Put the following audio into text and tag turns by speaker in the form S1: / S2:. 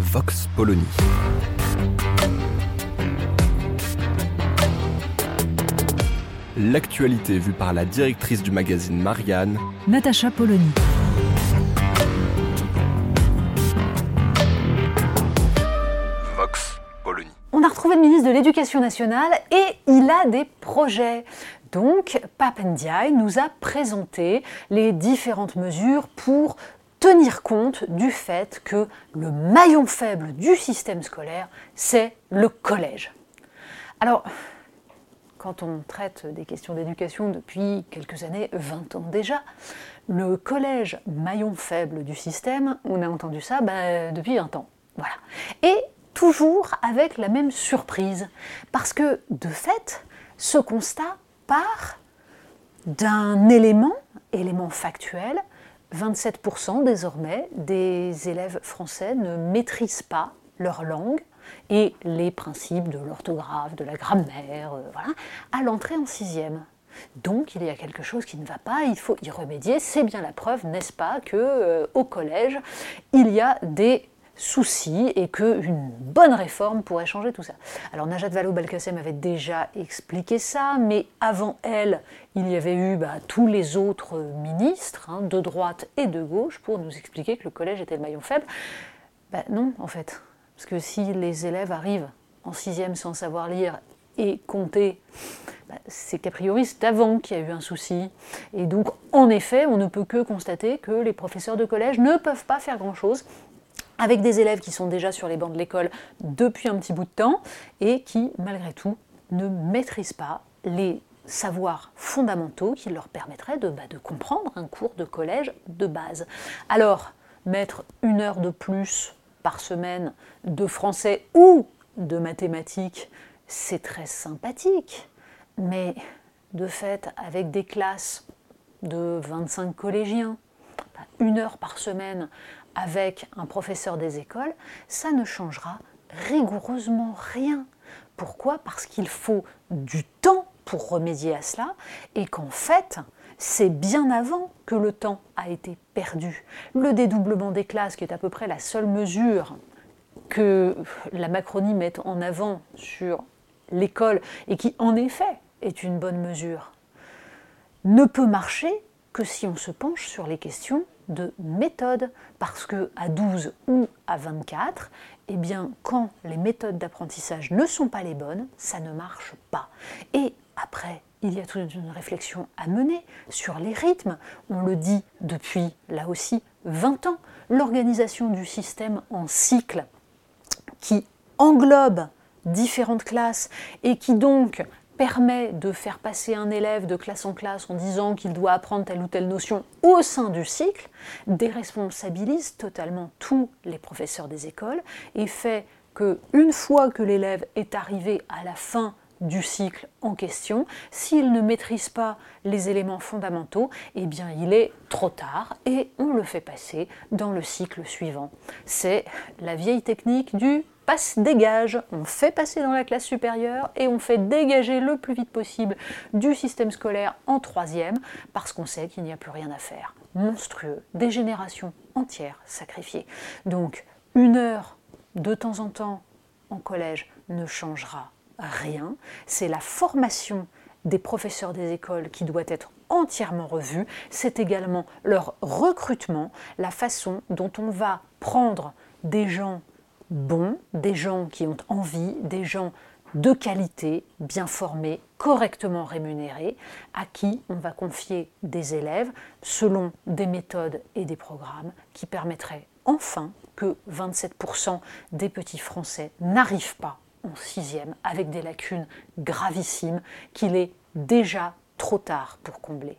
S1: Vox Polony. L'actualité vue par la directrice du magazine Marianne,
S2: Natacha Polony.
S1: Vox Polony.
S3: On a retrouvé le ministre de l'Éducation nationale et il a des projets. Donc, Papendiaï nous a présenté les différentes mesures pour tenir compte du fait que le maillon faible du système scolaire, c'est le collège. Alors, quand on traite des questions d'éducation depuis quelques années, 20 ans déjà, le collège maillon faible du système, on a entendu ça ben, depuis 20 ans. Voilà. Et toujours avec la même surprise, parce que de fait, ce constat part d'un élément, élément factuel, 27% désormais des élèves français ne maîtrisent pas leur langue et les principes de l'orthographe, de la grammaire, euh, voilà, à l'entrée en sixième. Donc il y a quelque chose qui ne va pas, il faut y remédier. C'est bien la preuve, n'est-ce pas, que euh, au collège il y a des soucis et qu'une bonne réforme pourrait changer tout ça. Alors Najat Vallaud-Belkacem avait déjà expliqué ça, mais avant elle, il y avait eu bah, tous les autres ministres, hein, de droite et de gauche, pour nous expliquer que le collège était le maillon faible. Ben non, en fait. Parce que si les élèves arrivent en sixième sans savoir lire et compter, bah, c'est qu'a priori c'est avant qu'il y a eu un souci. Et donc, en effet, on ne peut que constater que les professeurs de collège ne peuvent pas faire grand-chose avec des élèves qui sont déjà sur les bancs de l'école depuis un petit bout de temps et qui, malgré tout, ne maîtrisent pas les savoirs fondamentaux qui leur permettraient de, bah, comprendre un cours de collège de base. Alors, mettre une heure de plus par semaine de français ou de mathématiques, c'est très sympathique, mais de fait, avec des classes de 25 collégiens, bah, une heure par semaine avec un professeur des écoles, ça ne changera rigoureusement rien. Pourquoi? Parce qu'il faut du temps pour remédier à cela et qu'en fait, c'est bien avant que le temps a été perdu. Le dédoublement des classes, qui est à peu près la seule mesure que la Macronie met en avant sur l'école et qui en effet est une bonne mesure, ne peut marcher que si on se penche sur les questions de méthode, parce que à 12 ou à 24, eh bien, quand les méthodes d'apprentissage ne sont pas les bonnes, ça ne marche pas. Et après, il y a toute une réflexion à mener sur les rythmes. On le dit depuis, là aussi, 20 ans. L'organisation du système en cycle qui englobe différentes classes et qui donc permet de faire passer un élève de classe en classe en disant qu'il doit apprendre telle ou telle notion au sein du cycle, déresponsabilise totalement tous les professeurs des écoles et fait que une fois que l'élève est arrivé à la fin du cycle en question, s'il ne maîtrise pas les éléments fondamentaux, eh bien il est trop tard et on le fait passer dans le cycle suivant. C'est la vieille technique du passe-dégage. On fait passer dans la classe supérieure et on fait dégager le plus vite possible du système scolaire en troisième parce qu'on sait qu'il n'y a plus rien à faire. Monstrueux, des générations entières sacrifiées. Donc une heure de temps en temps en collège ne changera rien. C'est la formation des professeurs des écoles qui doit être entièrement revue. C'est également leur recrutement, la façon dont on va prendre des gens bons, des gens qui ont envie, des gens de qualité, bien formés, correctement rémunérés, à qui on va confier des élèves selon des méthodes et des programmes qui permettraient enfin que 27% des petits Français n'arrivent pas en sixième avec des lacunes gravissimes qu'il est déjà trop tard pour combler.